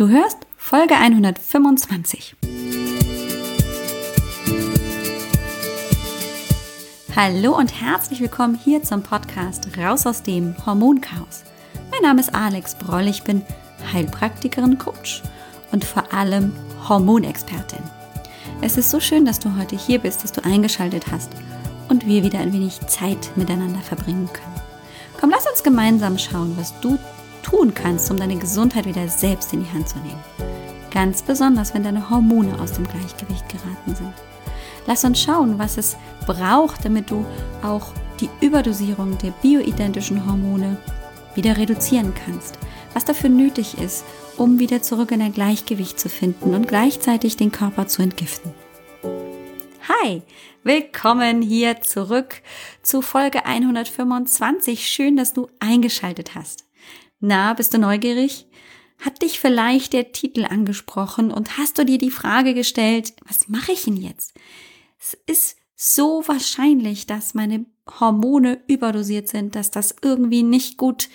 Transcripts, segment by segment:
Du hörst Folge 125. Hallo und herzlich willkommen hier zum Podcast Raus aus dem Hormonchaos. Mein Name ist Alex Broll, ich bin Heilpraktikerin, Coach und vor allem Hormonexpertin. Es ist so schön, dass du heute hier bist, dass du eingeschaltet hast und wir wieder ein wenig Zeit miteinander verbringen können. Komm, lass uns gemeinsam schauen, was du tun kannst, um deine Gesundheit wieder selbst in die Hand zu nehmen. Ganz besonders, wenn deine Hormone aus dem Gleichgewicht geraten sind. Lass uns schauen, was es braucht, damit du auch die Überdosierung der bioidentischen Hormone wieder reduzieren kannst. Was dafür nötig ist, um wieder zurück in ein Gleichgewicht zu finden und gleichzeitig den Körper zu entgiften. Hi, willkommen hier zurück zu Folge 125. Schön, dass du eingeschaltet hast. Na, bist du neugierig? Hat dich vielleicht der Titel angesprochen und hast du dir die Frage gestellt, was mache ich denn jetzt? Es ist so wahrscheinlich, dass meine Hormone überdosiert sind, dass das irgendwie nicht gut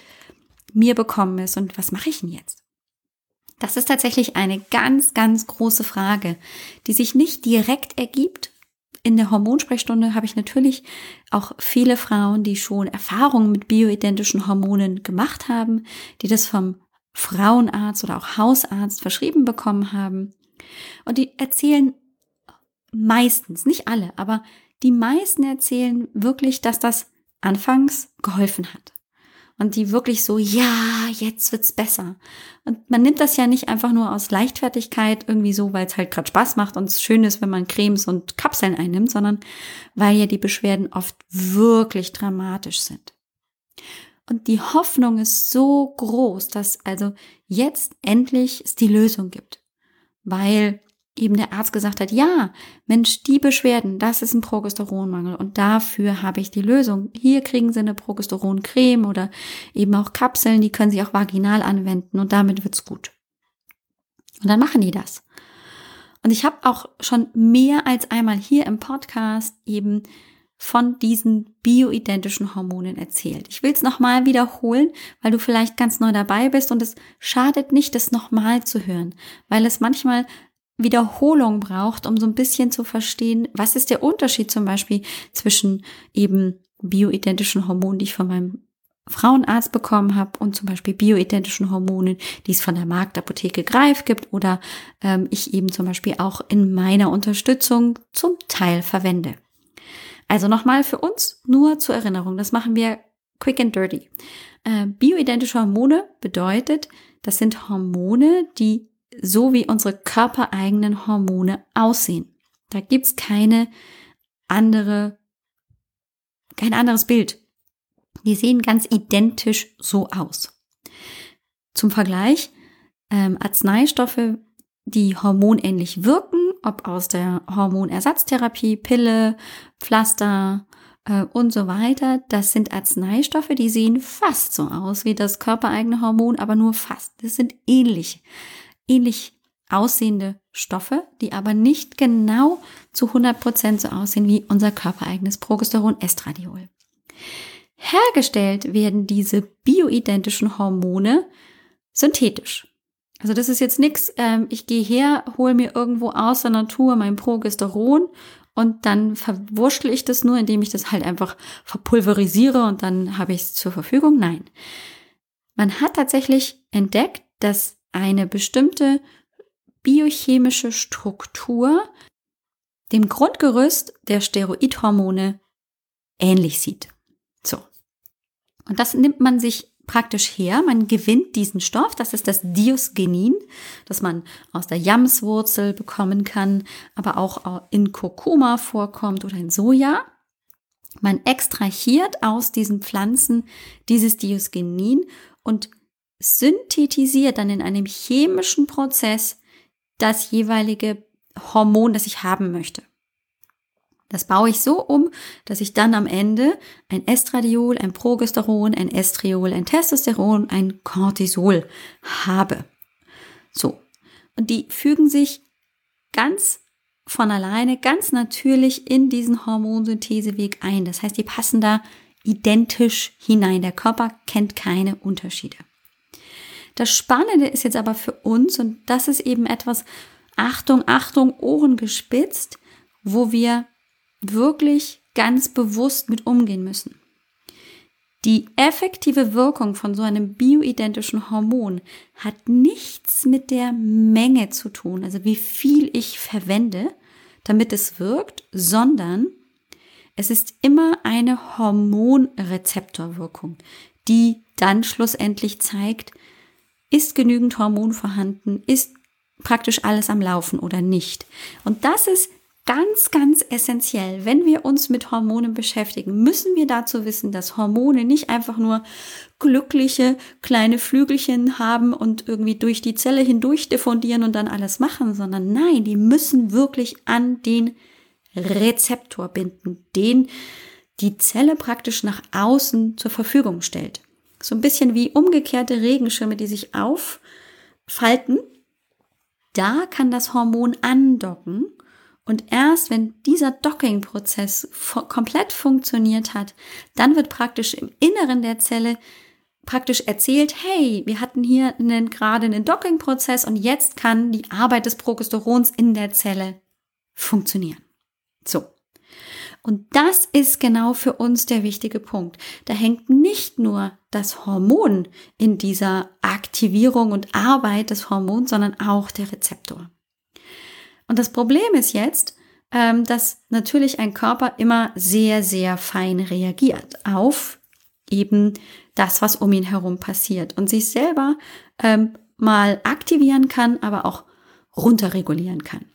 mir bekommen ist und was mache ich denn jetzt? Das ist tatsächlich eine ganz, ganz große Frage, die sich nicht direkt ergibt. In der Hormonsprechstunde habe ich natürlich auch viele Frauen, die schon Erfahrungen mit bioidentischen Hormonen gemacht haben, die das vom Frauenarzt oder auch Hausarzt verschrieben bekommen haben. Und die erzählen meistens, nicht alle, aber die meisten erzählen wirklich, dass das anfangs geholfen hat und die wirklich so, ja, jetzt wird's besser. Und man nimmt das ja nicht einfach nur aus Leichtfertigkeit irgendwie so, weil es halt gerade Spaß macht und es schön ist, wenn man Cremes und Kapseln einnimmt, sondern weil ja die Beschwerden oft wirklich dramatisch sind. Und die Hoffnung ist so groß, dass also jetzt endlich es die Lösung gibt. Weil eben der Arzt gesagt hat, ja, Mensch, die Beschwerden, das ist ein Progesteronmangel und dafür habe ich die Lösung. Hier kriegen Sie eine Progesteroncreme oder eben auch Kapseln, die können Sie auch vaginal anwenden und damit wird's gut. Und dann machen die das. Und ich habe auch schon mehr als einmal hier im Podcast eben von diesen bioidentischen Hormonen erzählt. Ich will es nochmal wiederholen, weil du vielleicht ganz neu dabei bist und es schadet nicht, das nochmal zu hören, weil es manchmal Wiederholung braucht, um so ein bisschen zu verstehen, was ist der Unterschied zum Beispiel zwischen eben bioidentischen Hormonen, die ich von meinem Frauenarzt bekommen habe und zum Beispiel bioidentischen Hormonen, die es von der Marktapotheke Greif gibt oder ähm, ich eben zum Beispiel auch in meiner Unterstützung zum Teil verwende. Also nochmal für uns nur zur Erinnerung, das machen wir quick and dirty. Äh, bioidentische Hormone bedeutet, das sind Hormone, die so wie unsere körpereigenen Hormone aussehen. Da gibt's keine andere, kein anderes Bild. Die sehen ganz identisch so aus. Zum Vergleich, ähm, Arzneistoffe, die hormonähnlich wirken, ob aus der Hormonersatztherapie, Pille, Pflaster äh, und so weiter, das sind Arzneistoffe, die sehen fast so aus wie das körpereigene Hormon, aber nur fast. Das sind ähnlich ähnlich aussehende Stoffe, die aber nicht genau zu 100 Prozent so aussehen wie unser körpereigenes Progesteron Estradiol. Hergestellt werden diese bioidentischen Hormone synthetisch. Also das ist jetzt nichts, ähm, ich gehe her, hole mir irgendwo aus der Natur mein Progesteron und dann verwurschtel ich das nur, indem ich das halt einfach verpulverisiere und dann habe ich es zur Verfügung. Nein. Man hat tatsächlich entdeckt, dass eine bestimmte biochemische Struktur dem Grundgerüst der Steroidhormone ähnlich sieht. So. Und das nimmt man sich praktisch her. Man gewinnt diesen Stoff, das ist das Diosgenin, das man aus der Jamswurzel bekommen kann, aber auch in Kurkuma vorkommt oder in Soja. Man extrahiert aus diesen Pflanzen dieses Diosgenin und synthetisiert dann in einem chemischen Prozess das jeweilige Hormon, das ich haben möchte. Das baue ich so um, dass ich dann am Ende ein Estradiol, ein Progesteron, ein Estriol, ein Testosteron, ein Cortisol habe. So. Und die fügen sich ganz von alleine, ganz natürlich in diesen Hormonsyntheseweg ein. Das heißt, die passen da identisch hinein. Der Körper kennt keine Unterschiede. Das Spannende ist jetzt aber für uns, und das ist eben etwas, Achtung, Achtung, Ohren gespitzt, wo wir wirklich ganz bewusst mit umgehen müssen. Die effektive Wirkung von so einem bioidentischen Hormon hat nichts mit der Menge zu tun, also wie viel ich verwende, damit es wirkt, sondern es ist immer eine Hormonrezeptorwirkung, die dann schlussendlich zeigt, ist genügend Hormon vorhanden, ist praktisch alles am Laufen oder nicht. Und das ist ganz, ganz essentiell. Wenn wir uns mit Hormonen beschäftigen, müssen wir dazu wissen, dass Hormone nicht einfach nur glückliche kleine Flügelchen haben und irgendwie durch die Zelle hindurch diffundieren und dann alles machen, sondern nein, die müssen wirklich an den Rezeptor binden, den die Zelle praktisch nach außen zur Verfügung stellt. So ein bisschen wie umgekehrte Regenschirme, die sich auffalten. Da kann das Hormon andocken und erst wenn dieser Docking-Prozess komplett funktioniert hat, dann wird praktisch im Inneren der Zelle praktisch erzählt, hey, wir hatten hier einen, gerade einen Docking-Prozess und jetzt kann die Arbeit des Progesterons in der Zelle funktionieren. So. Und das ist genau für uns der wichtige Punkt. Da hängt nicht nur das Hormon in dieser Aktivierung und Arbeit des Hormons, sondern auch der Rezeptor. Und das Problem ist jetzt, ähm, dass natürlich ein Körper immer sehr, sehr fein reagiert auf eben das, was um ihn herum passiert und sich selber ähm, mal aktivieren kann, aber auch runterregulieren kann.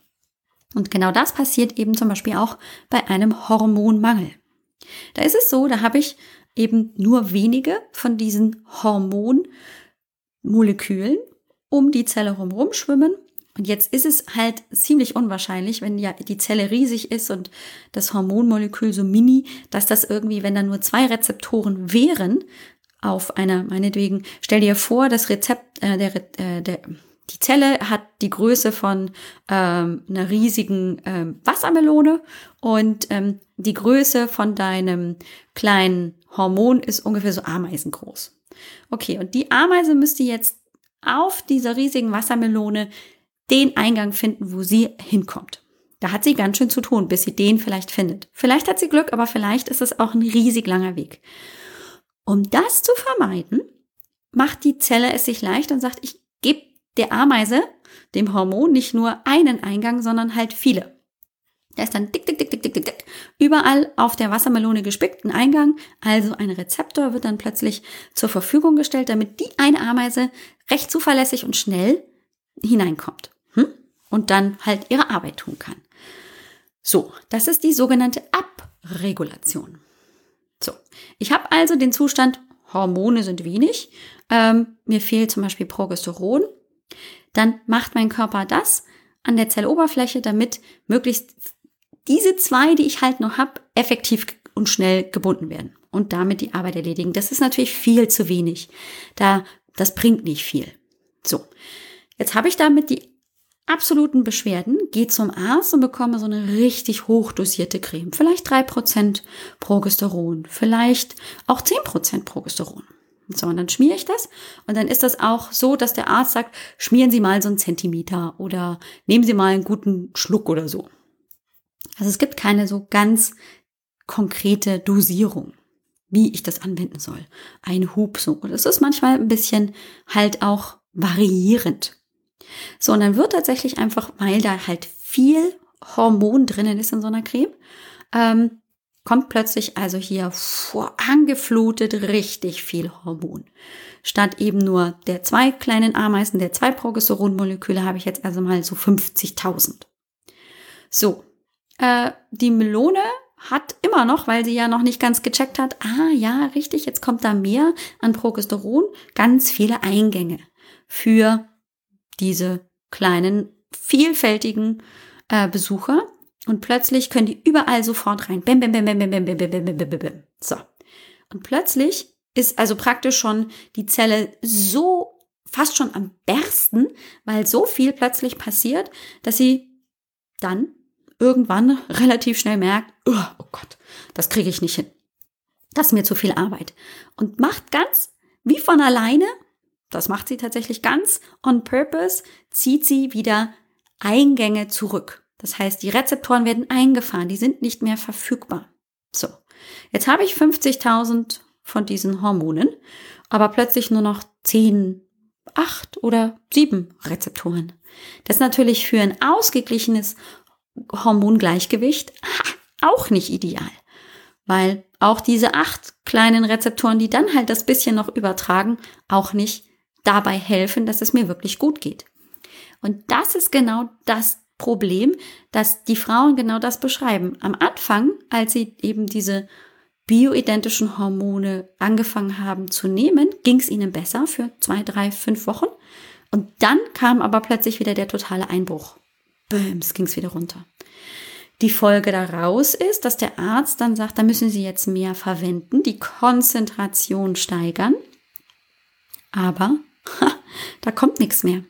Und genau das passiert eben zum Beispiel auch bei einem Hormonmangel. Da ist es so, da habe ich eben nur wenige von diesen Hormonmolekülen um die Zelle herum schwimmen und jetzt ist es halt ziemlich unwahrscheinlich, wenn ja die Zelle riesig ist und das Hormonmolekül so mini, dass das irgendwie, wenn da nur zwei Rezeptoren wären, auf einer, meinetwegen, stell dir vor, das Rezept, äh, der, äh, der, die Zelle hat die Größe von ähm, einer riesigen ähm, Wassermelone und ähm, die Größe von deinem kleinen Hormon ist ungefähr so ameisengroß. Okay, und die Ameise müsste jetzt auf dieser riesigen Wassermelone den Eingang finden, wo sie hinkommt. Da hat sie ganz schön zu tun, bis sie den vielleicht findet. Vielleicht hat sie Glück, aber vielleicht ist es auch ein riesig langer Weg. Um das zu vermeiden, macht die Zelle es sich leicht und sagt, ich gebe der Ameise, dem Hormon, nicht nur einen Eingang, sondern halt viele. Da ist dann dick, dick, dick, dick, dick, dick, dick. Überall auf der Wassermelone gespickt ein Eingang, also ein Rezeptor wird dann plötzlich zur Verfügung gestellt, damit die eine Ameise recht zuverlässig und schnell hineinkommt hm? und dann halt ihre Arbeit tun kann. So, das ist die sogenannte Abregulation. So, ich habe also den Zustand, Hormone sind wenig, ähm, mir fehlt zum Beispiel Progesteron. Dann macht mein Körper das an der Zelloberfläche, damit möglichst diese zwei, die ich halt noch habe, effektiv und schnell gebunden werden und damit die Arbeit erledigen. Das ist natürlich viel zu wenig. Da, das bringt nicht viel. So. Jetzt habe ich damit die absoluten Beschwerden, gehe zum Arzt und bekomme so eine richtig hochdosierte Creme. Vielleicht drei Prozent Progesteron, vielleicht auch zehn Prozent Progesteron. So, und dann schmiere ich das und dann ist das auch so, dass der Arzt sagt, schmieren Sie mal so einen Zentimeter oder nehmen Sie mal einen guten Schluck oder so. Also es gibt keine so ganz konkrete Dosierung, wie ich das anwenden soll. Ein Hub so. Und es ist manchmal ein bisschen halt auch variierend. So, und dann wird tatsächlich einfach, weil da halt viel Hormon drinnen ist in so einer Creme, ähm, kommt plötzlich also hier vor angeflutet richtig viel Hormon. Statt eben nur der zwei kleinen Ameisen, der zwei Progesteronmoleküle, habe ich jetzt also mal so 50.000. So, äh, die Melone hat immer noch, weil sie ja noch nicht ganz gecheckt hat, ah ja, richtig, jetzt kommt da mehr an Progesteron, ganz viele Eingänge für diese kleinen, vielfältigen äh, Besucher und plötzlich können die überall sofort rein. Bäm, bäm, bäm, bäm, bäm, bäm, bäm, bäm, bäm, bäm, bäm. So. Und plötzlich ist also praktisch schon die Zelle so fast schon am bersten, weil so viel plötzlich passiert, dass sie dann irgendwann relativ schnell merkt, oh, oh Gott, das kriege ich nicht hin. Das ist mir zu viel Arbeit. Und macht ganz wie von alleine das macht sie tatsächlich ganz on purpose, zieht sie wieder Eingänge zurück. Das heißt, die Rezeptoren werden eingefahren, die sind nicht mehr verfügbar. So, jetzt habe ich 50.000 von diesen Hormonen, aber plötzlich nur noch 10, 8 oder 7 Rezeptoren. Das ist natürlich für ein ausgeglichenes Hormongleichgewicht auch nicht ideal, weil auch diese acht kleinen Rezeptoren, die dann halt das bisschen noch übertragen, auch nicht dabei helfen, dass es mir wirklich gut geht. Und das ist genau das Problem, dass die Frauen genau das beschreiben. Am Anfang, als sie eben diese bioidentischen Hormone angefangen haben zu nehmen, ging es ihnen besser für zwei, drei, fünf Wochen. Und dann kam aber plötzlich wieder der totale Einbruch. Böms, ging es wieder runter. Die Folge daraus ist, dass der Arzt dann sagt, da müssen Sie jetzt mehr verwenden, die Konzentration steigern. Aber ha, da kommt nichts mehr.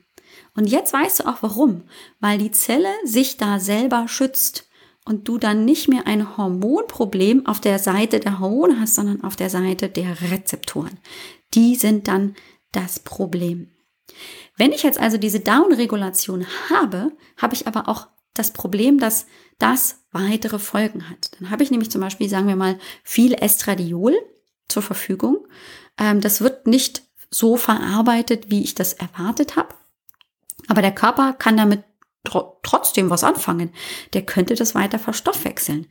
Und jetzt weißt du auch warum. Weil die Zelle sich da selber schützt und du dann nicht mehr ein Hormonproblem auf der Seite der Hormone hast, sondern auf der Seite der Rezeptoren. Die sind dann das Problem. Wenn ich jetzt also diese Downregulation habe, habe ich aber auch das Problem, dass das weitere Folgen hat. Dann habe ich nämlich zum Beispiel, sagen wir mal, viel Estradiol zur Verfügung. Ähm, das wird nicht so verarbeitet, wie ich das erwartet habe. Aber der Körper kann damit tr trotzdem was anfangen. Der könnte das weiter verstoffwechseln.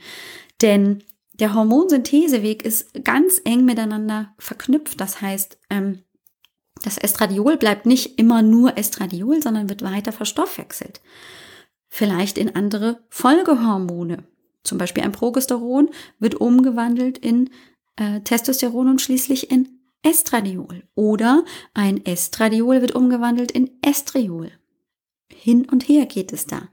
Denn der Hormonsyntheseweg ist ganz eng miteinander verknüpft. Das heißt, ähm, das Estradiol bleibt nicht immer nur Estradiol, sondern wird weiter verstoffwechselt. Vielleicht in andere Folgehormone. Zum Beispiel ein Progesteron wird umgewandelt in äh, Testosteron und schließlich in Estradiol. Oder ein Estradiol wird umgewandelt in Estriol. Hin und her geht es da.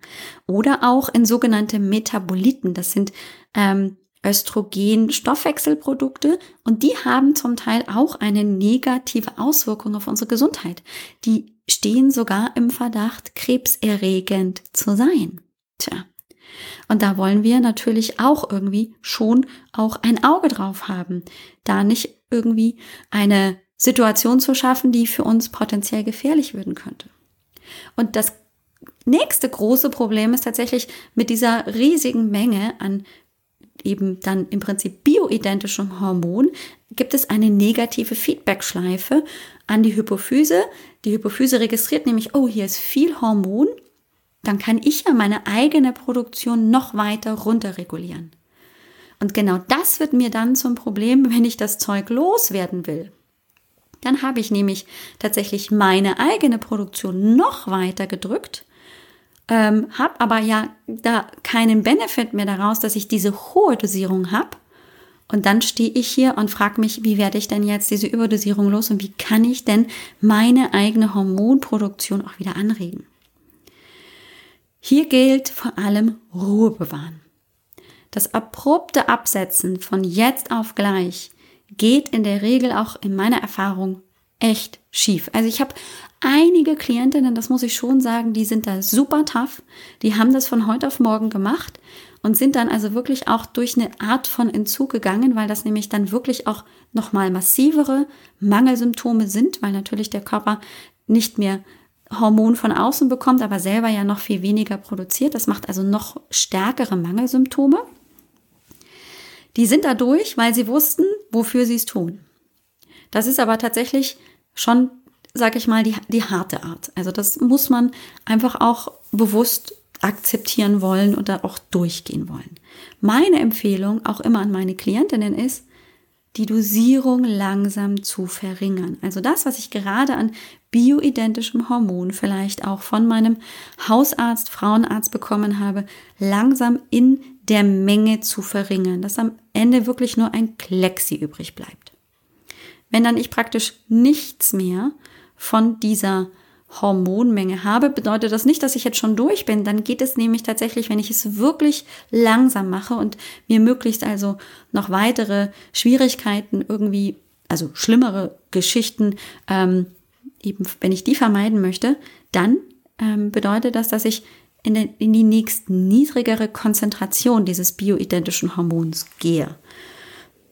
Oder auch in sogenannte Metaboliten. Das sind ähm, Östrogen-Stoffwechselprodukte und die haben zum Teil auch eine negative Auswirkung auf unsere Gesundheit. Die stehen sogar im Verdacht, krebserregend zu sein. Tja. Und da wollen wir natürlich auch irgendwie schon auch ein Auge drauf haben, da nicht irgendwie eine Situation zu schaffen, die für uns potenziell gefährlich werden könnte. Und das nächste große Problem ist tatsächlich mit dieser riesigen Menge an eben dann im Prinzip bioidentischem Hormon gibt es eine negative Feedbackschleife an die Hypophyse. Die Hypophyse registriert nämlich, oh, hier ist viel Hormon, dann kann ich ja meine eigene Produktion noch weiter runterregulieren. Und genau das wird mir dann zum Problem, wenn ich das Zeug loswerden will. Dann habe ich nämlich tatsächlich meine eigene Produktion noch weiter gedrückt ähm, habe aber ja da keinen Benefit mehr daraus, dass ich diese hohe Dosierung habe. Und dann stehe ich hier und frage mich, wie werde ich denn jetzt diese Überdosierung los und wie kann ich denn meine eigene Hormonproduktion auch wieder anregen? Hier gilt vor allem Ruhe bewahren. Das abrupte Absetzen von jetzt auf gleich geht in der Regel auch in meiner Erfahrung echt schief. Also ich habe einige Klientinnen, das muss ich schon sagen, die sind da super tough. Die haben das von heute auf morgen gemacht und sind dann also wirklich auch durch eine Art von Entzug gegangen, weil das nämlich dann wirklich auch nochmal massivere Mangelsymptome sind, weil natürlich der Körper nicht mehr Hormon von außen bekommt, aber selber ja noch viel weniger produziert. Das macht also noch stärkere Mangelsymptome. Die sind dadurch, weil sie wussten, wofür sie es tun. Das ist aber tatsächlich schon, sag ich mal, die, die harte Art. Also das muss man einfach auch bewusst akzeptieren wollen und da auch durchgehen wollen. Meine Empfehlung auch immer an meine Klientinnen ist, die Dosierung langsam zu verringern. Also das, was ich gerade an bioidentischem Hormon vielleicht auch von meinem Hausarzt, Frauenarzt bekommen habe, langsam in der Menge zu verringern, dass am Ende wirklich nur ein Klexi übrig bleibt. Wenn dann ich praktisch nichts mehr von dieser Hormonmenge habe, bedeutet das nicht, dass ich jetzt schon durch bin. Dann geht es nämlich tatsächlich, wenn ich es wirklich langsam mache und mir möglichst also noch weitere Schwierigkeiten irgendwie, also schlimmere Geschichten, ähm, eben wenn ich die vermeiden möchte, dann ähm, bedeutet das, dass ich in, den, in die nächst niedrigere Konzentration dieses bioidentischen Hormons gehe.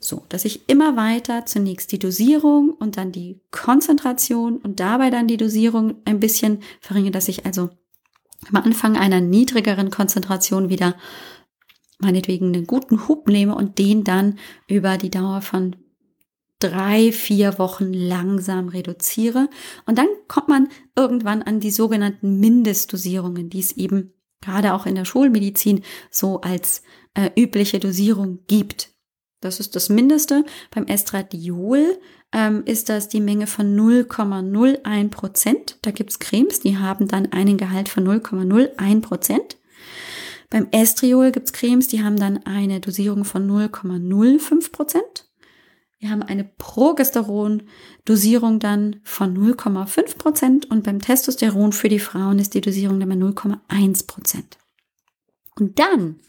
So, dass ich immer weiter zunächst die Dosierung und dann die Konzentration und dabei dann die Dosierung ein bisschen verringere, dass ich also am Anfang einer niedrigeren Konzentration wieder meinetwegen einen guten Hub nehme und den dann über die Dauer von drei, vier Wochen langsam reduziere. Und dann kommt man irgendwann an die sogenannten Mindestdosierungen, die es eben gerade auch in der Schulmedizin so als äh, übliche Dosierung gibt. Das ist das Mindeste. Beim Estradiol ähm, ist das die Menge von 0,01 Prozent. Da gibt's Cremes, die haben dann einen Gehalt von 0,01 Prozent. Beim Estriol gibt's Cremes, die haben dann eine Dosierung von 0,05 Prozent. Wir haben eine Progesteron-Dosierung dann von 0,5 Prozent und beim Testosteron für die Frauen ist die Dosierung dann bei 0,1 Prozent. Und dann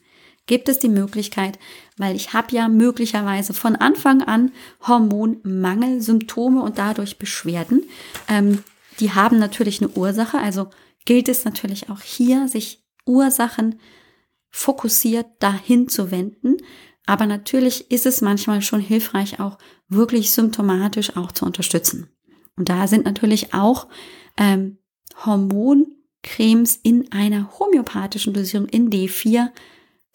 gibt es die Möglichkeit, weil ich habe ja möglicherweise von Anfang an Hormonmangelsymptome und dadurch Beschwerden. Ähm, die haben natürlich eine Ursache, also gilt es natürlich auch hier, sich Ursachen fokussiert dahin zu wenden. Aber natürlich ist es manchmal schon hilfreich, auch wirklich symptomatisch auch zu unterstützen. Und da sind natürlich auch ähm, Hormoncremes in einer homöopathischen Dosierung in D4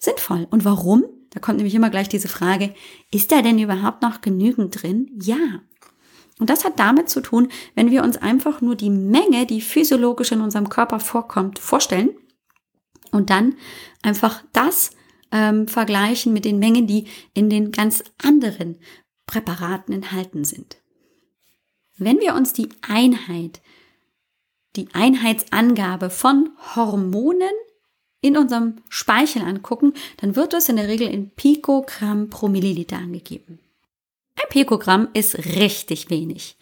sinnvoll. Und warum? Da kommt nämlich immer gleich diese Frage, ist da denn überhaupt noch genügend drin? Ja. Und das hat damit zu tun, wenn wir uns einfach nur die Menge, die physiologisch in unserem Körper vorkommt, vorstellen und dann einfach das ähm, vergleichen mit den Mengen, die in den ganz anderen Präparaten enthalten sind. Wenn wir uns die Einheit, die Einheitsangabe von Hormonen in unserem Speichel angucken, dann wird es in der Regel in Pikogramm pro Milliliter angegeben. Ein Pikogramm ist richtig wenig.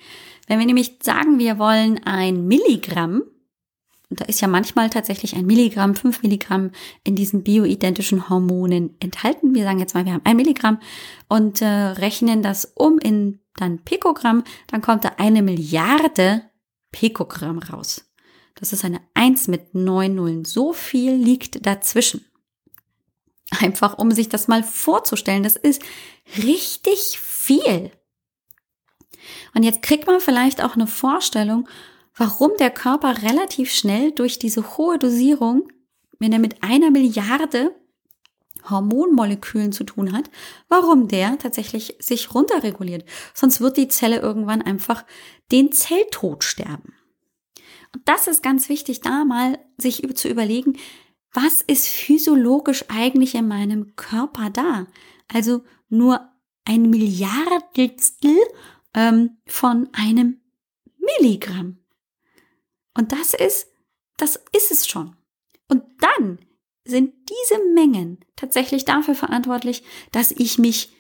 Wenn wir nämlich sagen, wir wollen ein Milligramm, und da ist ja manchmal tatsächlich ein Milligramm, fünf Milligramm in diesen bioidentischen Hormonen enthalten. Wir sagen jetzt mal, wir haben ein Milligramm und äh, rechnen das um in dann Pikogramm, dann kommt da eine Milliarde Pikogramm raus. Das ist eine 1 mit 9 Nullen. So viel liegt dazwischen. Einfach um sich das mal vorzustellen, das ist richtig viel. Und jetzt kriegt man vielleicht auch eine Vorstellung, warum der Körper relativ schnell durch diese hohe Dosierung, wenn er mit einer Milliarde Hormonmolekülen zu tun hat, warum der tatsächlich sich runterreguliert. Sonst wird die Zelle irgendwann einfach den Zelltod sterben. Und das ist ganz wichtig, da mal sich zu überlegen, was ist physiologisch eigentlich in meinem Körper da? Also nur ein Milliardstel ähm, von einem Milligramm. Und das ist, das ist es schon. Und dann sind diese Mengen tatsächlich dafür verantwortlich, dass ich mich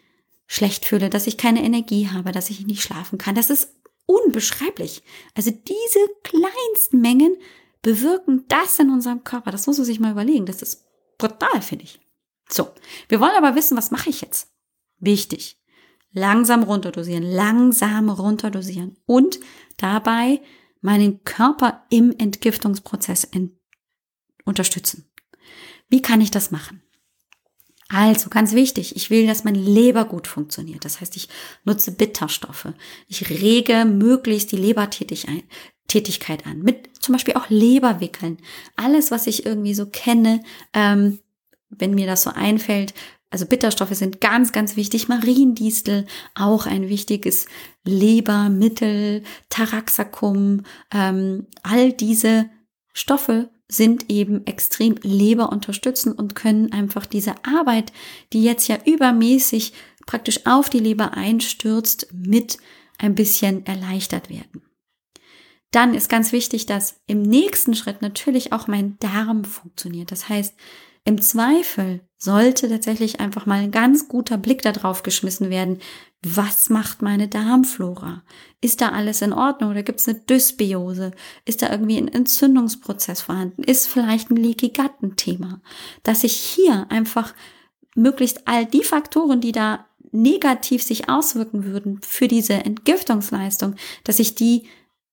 schlecht fühle, dass ich keine Energie habe, dass ich nicht schlafen kann. Das ist unbeschreiblich. Also diese kleinsten Mengen bewirken das in unserem Körper. Das muss man sich mal überlegen. Das ist brutal, finde ich. So, wir wollen aber wissen, was mache ich jetzt? Wichtig. Langsam runterdosieren, langsam runterdosieren und dabei meinen Körper im Entgiftungsprozess ent unterstützen. Wie kann ich das machen? Also ganz wichtig, ich will, dass mein Leber gut funktioniert. Das heißt, ich nutze Bitterstoffe. Ich rege möglichst die Lebertätigkeit an. Mit zum Beispiel auch Leberwickeln. Alles, was ich irgendwie so kenne, ähm, wenn mir das so einfällt. Also Bitterstoffe sind ganz, ganz wichtig. Mariendistel, auch ein wichtiges Lebermittel, Taraxacum, ähm, all diese Stoffe sind eben extrem leberunterstützend und können einfach diese Arbeit, die jetzt ja übermäßig praktisch auf die Leber einstürzt, mit ein bisschen erleichtert werden. Dann ist ganz wichtig, dass im nächsten Schritt natürlich auch mein Darm funktioniert. Das heißt, im Zweifel sollte tatsächlich einfach mal ein ganz guter Blick darauf geschmissen werden, was macht meine Darmflora? Ist da alles in Ordnung oder gibt es eine Dysbiose? Ist da irgendwie ein Entzündungsprozess vorhanden? Ist vielleicht ein Leaky Gut ein Thema? Dass ich hier einfach möglichst all die Faktoren, die da negativ sich auswirken würden für diese Entgiftungsleistung, dass ich die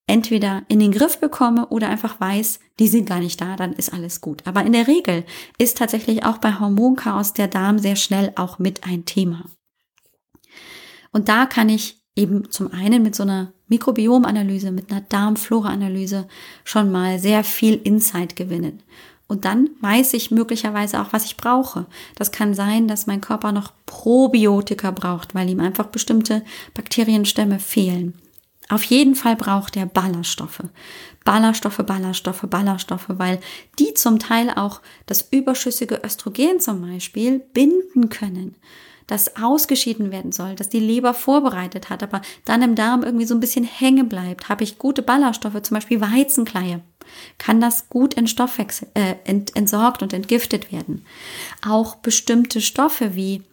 entweder in den Griff bekomme oder einfach weiß, die sind gar nicht da, dann ist alles gut. Aber in der Regel ist tatsächlich auch bei Hormonchaos der Darm sehr schnell auch mit ein Thema. Und da kann ich eben zum einen mit so einer Mikrobiomanalyse, mit einer Darmflora-Analyse schon mal sehr viel Insight gewinnen. Und dann weiß ich möglicherweise auch, was ich brauche. Das kann sein, dass mein Körper noch Probiotika braucht, weil ihm einfach bestimmte Bakterienstämme fehlen. Auf jeden Fall braucht er Ballaststoffe. Ballaststoffe, Ballaststoffe, Ballaststoffe, weil die zum Teil auch das überschüssige Östrogen zum Beispiel binden können das ausgeschieden werden soll, dass die Leber vorbereitet hat, aber dann im Darm irgendwie so ein bisschen hängen bleibt, habe ich gute Ballaststoffe, zum Beispiel Weizenkleie, kann das gut in äh, ent, entsorgt und entgiftet werden. Auch bestimmte Stoffe wie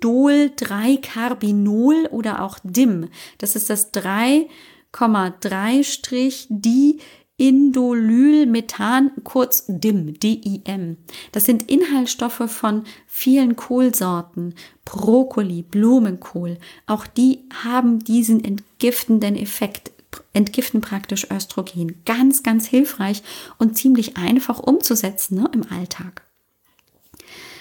Indol-3-Carbinol oder auch DIM, das ist das 3,3-di Indolylmethan, kurz DIM, DIM. Das sind Inhaltsstoffe von vielen Kohlsorten, Brokkoli, Blumenkohl. Auch die haben diesen entgiftenden Effekt, entgiften praktisch Östrogen. Ganz, ganz hilfreich und ziemlich einfach umzusetzen ne, im Alltag.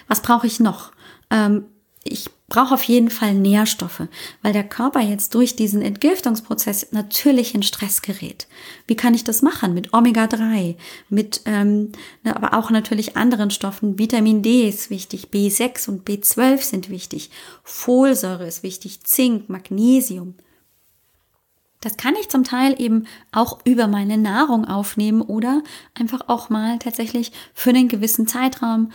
Was brauche ich noch? Ähm, ich brauche auf jeden Fall Nährstoffe, weil der Körper jetzt durch diesen Entgiftungsprozess natürlich in Stress gerät. Wie kann ich das machen? Mit Omega-3, mit ähm, ne, aber auch natürlich anderen Stoffen. Vitamin D ist wichtig, B6 und B12 sind wichtig, Folsäure ist wichtig, Zink, Magnesium. Das kann ich zum Teil eben auch über meine Nahrung aufnehmen oder einfach auch mal tatsächlich für einen gewissen Zeitraum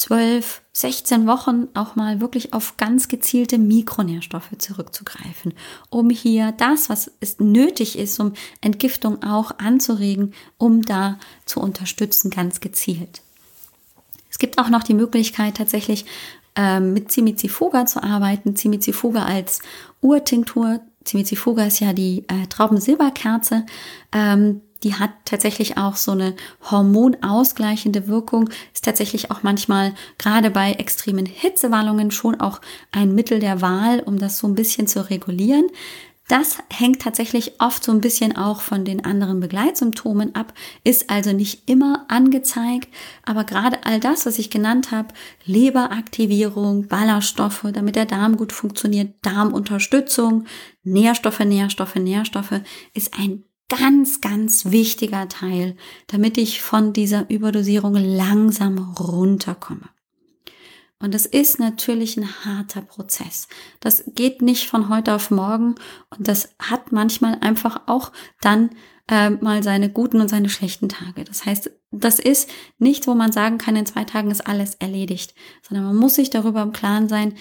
12, 16 Wochen auch mal wirklich auf ganz gezielte Mikronährstoffe zurückzugreifen, um hier das, was es nötig ist, um Entgiftung auch anzuregen, um da zu unterstützen, ganz gezielt. Es gibt auch noch die Möglichkeit, tatsächlich ähm, mit Cimizifuga zu arbeiten. Cimizifuga als Urtinktur. Cimizifuga ist ja die äh, Traubensilberkerze. Ähm, die hat tatsächlich auch so eine hormonausgleichende Wirkung, ist tatsächlich auch manchmal gerade bei extremen Hitzewallungen schon auch ein Mittel der Wahl, um das so ein bisschen zu regulieren. Das hängt tatsächlich oft so ein bisschen auch von den anderen Begleitsymptomen ab, ist also nicht immer angezeigt, aber gerade all das, was ich genannt habe, Leberaktivierung, Ballaststoffe, damit der Darm gut funktioniert, Darmunterstützung, Nährstoffe, Nährstoffe, Nährstoffe, ist ein ganz, ganz wichtiger Teil, damit ich von dieser Überdosierung langsam runterkomme. Und es ist natürlich ein harter Prozess. Das geht nicht von heute auf morgen und das hat manchmal einfach auch dann äh, mal seine guten und seine schlechten Tage. Das heißt, das ist nicht, wo man sagen kann, in zwei Tagen ist alles erledigt, sondern man muss sich darüber im Klaren sein,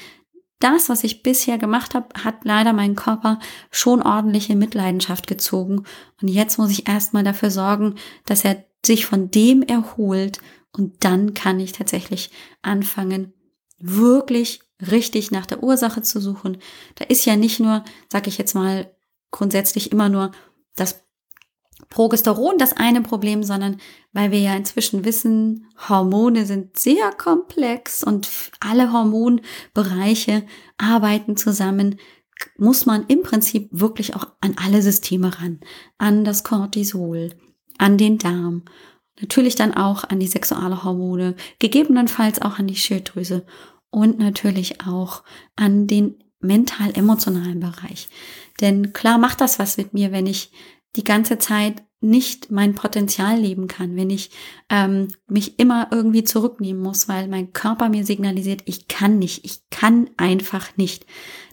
das, was ich bisher gemacht habe, hat leider meinen Körper schon ordentlich in Mitleidenschaft gezogen. Und jetzt muss ich erstmal dafür sorgen, dass er sich von dem erholt. Und dann kann ich tatsächlich anfangen, wirklich richtig nach der Ursache zu suchen. Da ist ja nicht nur, sag ich jetzt mal, grundsätzlich immer nur das Progesteron das eine Problem, sondern weil wir ja inzwischen wissen, Hormone sind sehr komplex und alle Hormonbereiche arbeiten zusammen, muss man im Prinzip wirklich auch an alle Systeme ran, an das Cortisol, an den Darm, natürlich dann auch an die Sexualhormone, gegebenenfalls auch an die Schilddrüse und natürlich auch an den mental-emotionalen Bereich. Denn klar macht das was mit mir, wenn ich die ganze Zeit nicht mein Potenzial leben kann, wenn ich ähm, mich immer irgendwie zurücknehmen muss, weil mein Körper mir signalisiert, ich kann nicht, ich kann einfach nicht.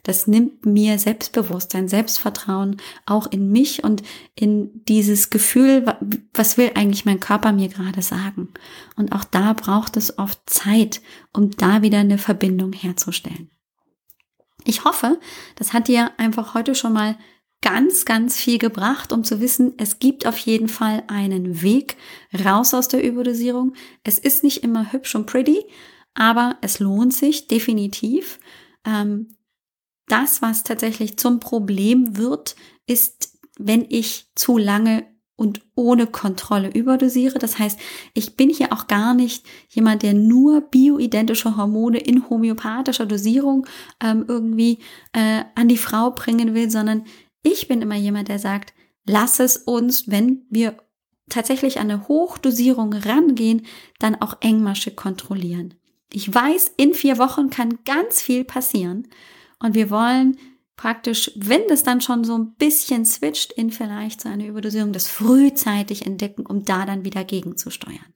Das nimmt mir Selbstbewusstsein, Selbstvertrauen auch in mich und in dieses Gefühl, was will eigentlich mein Körper mir gerade sagen. Und auch da braucht es oft Zeit, um da wieder eine Verbindung herzustellen. Ich hoffe, das hat dir einfach heute schon mal ganz, ganz viel gebracht, um zu wissen, es gibt auf jeden Fall einen Weg raus aus der Überdosierung. Es ist nicht immer hübsch und pretty, aber es lohnt sich definitiv. Ähm, das, was tatsächlich zum Problem wird, ist, wenn ich zu lange und ohne Kontrolle überdosiere. Das heißt, ich bin hier auch gar nicht jemand, der nur bioidentische Hormone in homöopathischer Dosierung ähm, irgendwie äh, an die Frau bringen will, sondern ich bin immer jemand, der sagt, lass es uns, wenn wir tatsächlich an eine Hochdosierung rangehen, dann auch engmaschig kontrollieren. Ich weiß, in vier Wochen kann ganz viel passieren Und wir wollen praktisch, wenn das dann schon so ein bisschen switcht in vielleicht so eine Überdosierung, das frühzeitig entdecken, um da dann wieder gegenzusteuern.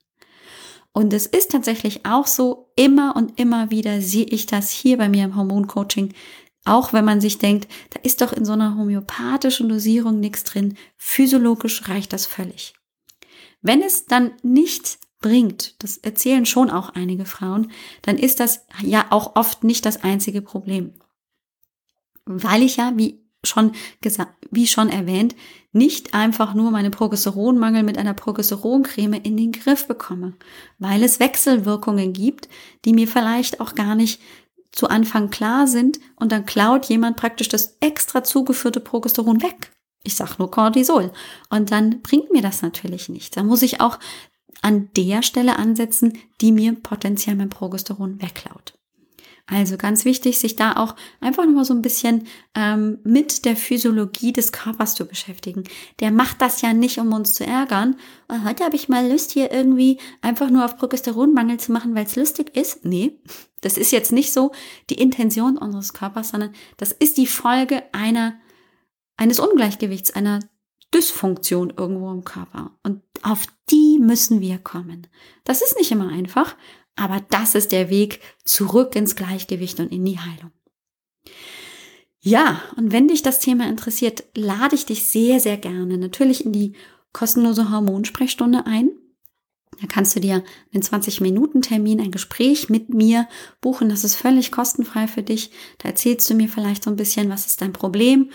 Und es ist tatsächlich auch so, immer und immer wieder sehe ich das hier bei mir im Hormoncoaching, auch wenn man sich denkt, da ist doch in so einer homöopathischen Dosierung nichts drin, physiologisch reicht das völlig. Wenn es dann nicht bringt, das erzählen schon auch einige Frauen, dann ist das ja auch oft nicht das einzige Problem. Weil ich ja, wie schon gesagt, wie schon erwähnt, nicht einfach nur meine Progesteronmangel mit einer Progesteroncreme in den Griff bekomme, weil es Wechselwirkungen gibt, die mir vielleicht auch gar nicht zu Anfang klar sind und dann klaut jemand praktisch das extra zugeführte Progesteron weg. Ich sag nur Cortisol. Und dann bringt mir das natürlich nichts. Da muss ich auch an der Stelle ansetzen, die mir potenziell mein Progesteron wegklaut. Also ganz wichtig, sich da auch einfach nochmal so ein bisschen ähm, mit der Physiologie des Körpers zu beschäftigen. Der macht das ja nicht, um uns zu ärgern. Und heute habe ich mal Lust, hier irgendwie einfach nur auf Progesteronmangel zu machen, weil es lustig ist. Nee, das ist jetzt nicht so die Intention unseres Körpers, sondern das ist die Folge einer, eines Ungleichgewichts, einer Dysfunktion irgendwo im Körper. Und auf die müssen wir kommen. Das ist nicht immer einfach, aber das ist der Weg zurück ins Gleichgewicht und in die Heilung. Ja, und wenn dich das Thema interessiert, lade ich dich sehr, sehr gerne natürlich in die kostenlose Hormonsprechstunde ein. Da kannst du dir einen 20-Minuten-Termin, ein Gespräch mit mir buchen. Das ist völlig kostenfrei für dich. Da erzählst du mir vielleicht so ein bisschen, was ist dein Problem.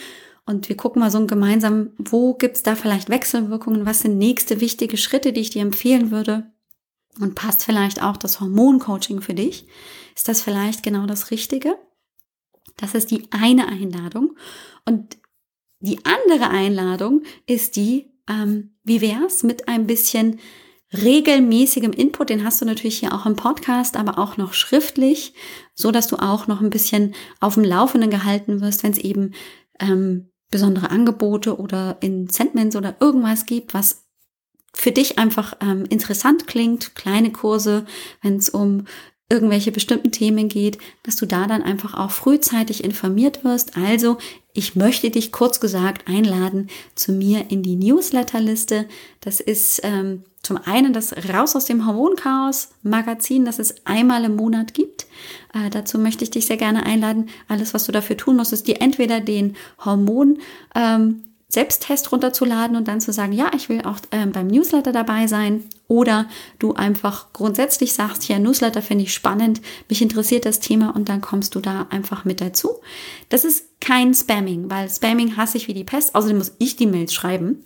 Und wir gucken mal so gemeinsam, wo gibt's da vielleicht Wechselwirkungen, was sind nächste wichtige Schritte, die ich dir empfehlen würde. Und passt vielleicht auch das Hormoncoaching für dich? Ist das vielleicht genau das Richtige? Das ist die eine Einladung. Und die andere Einladung ist die, ähm, wie wär's mit ein bisschen regelmäßigem Input, den hast du natürlich hier auch im Podcast, aber auch noch schriftlich, so dass du auch noch ein bisschen auf dem Laufenden gehalten wirst, wenn es eben ähm, besondere Angebote oder Incentments oder irgendwas gibt, was für dich einfach ähm, interessant klingt, kleine Kurse, wenn es um irgendwelche bestimmten Themen geht, dass du da dann einfach auch frühzeitig informiert wirst. Also, ich möchte dich kurz gesagt einladen zu mir in die Newsletterliste. Das ist ähm, zum einen das Raus aus dem Hormonchaos Magazin, das es einmal im Monat gibt. Äh, dazu möchte ich dich sehr gerne einladen. Alles, was du dafür tun musst, ist dir entweder den Hormon ähm, Selbsttest runterzuladen und dann zu sagen, ja, ich will auch äh, beim Newsletter dabei sein. Oder du einfach grundsätzlich sagst, ja, Newsletter finde ich spannend, mich interessiert das Thema und dann kommst du da einfach mit dazu. Das ist kein Spamming, weil Spamming hasse ich wie die Pest. Außerdem muss ich die Mails schreiben.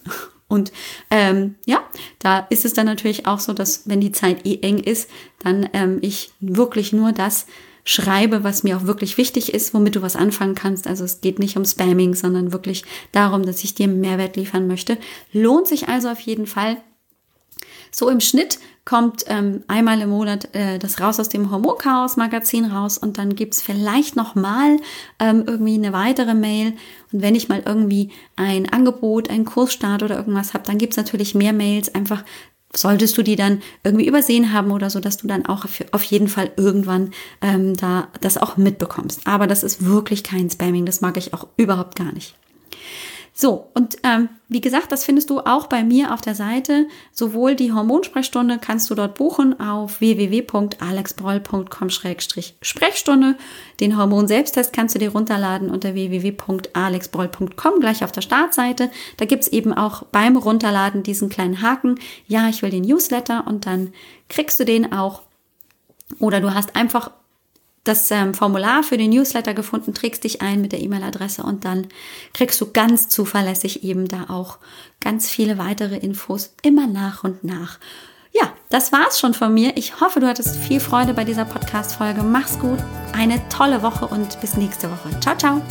Und ähm, ja, da ist es dann natürlich auch so, dass wenn die Zeit eh eng ist, dann ähm, ich wirklich nur das schreibe, was mir auch wirklich wichtig ist, womit du was anfangen kannst. Also es geht nicht um Spamming, sondern wirklich darum, dass ich dir Mehrwert liefern möchte. Lohnt sich also auf jeden Fall. So im Schnitt kommt ähm, einmal im Monat äh, das Raus aus dem Hormonchaos Magazin raus und dann gibt's vielleicht noch mal ähm, irgendwie eine weitere Mail. Und wenn ich mal irgendwie ein Angebot, einen Kursstart oder irgendwas habe, dann gibt's natürlich mehr Mails, einfach solltest du die dann irgendwie übersehen haben oder so, dass du dann auch auf jeden Fall irgendwann ähm, da das auch mitbekommst. Aber das ist wirklich kein Spamming, das mag ich auch überhaupt gar nicht. So, und ähm, wie gesagt, das findest du auch bei mir auf der Seite. Sowohl die Hormonsprechstunde kannst du dort buchen auf www.alexbroll.com-sprechstunde. Den Hormon-Selbsttest kannst du dir runterladen unter www.alexbroll.com, gleich auf der Startseite. Da gibt's eben auch beim Runterladen diesen kleinen Haken. Ja, ich will den Newsletter und dann kriegst du den auch. Oder du hast einfach das ähm, Formular für den Newsletter gefunden, trägst dich ein mit der E-Mail-Adresse und dann kriegst du ganz zuverlässig eben da auch ganz viele weitere Infos immer nach und nach. Ja, das war's schon von mir. Ich hoffe, du hattest viel Freude bei dieser Podcast-Folge. Mach's gut, eine tolle Woche und bis nächste Woche. Ciao, ciao.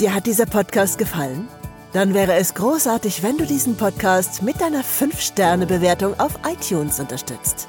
Dir hat dieser Podcast gefallen? Dann wäre es großartig, wenn du diesen Podcast mit deiner 5-Sterne-Bewertung auf iTunes unterstützt.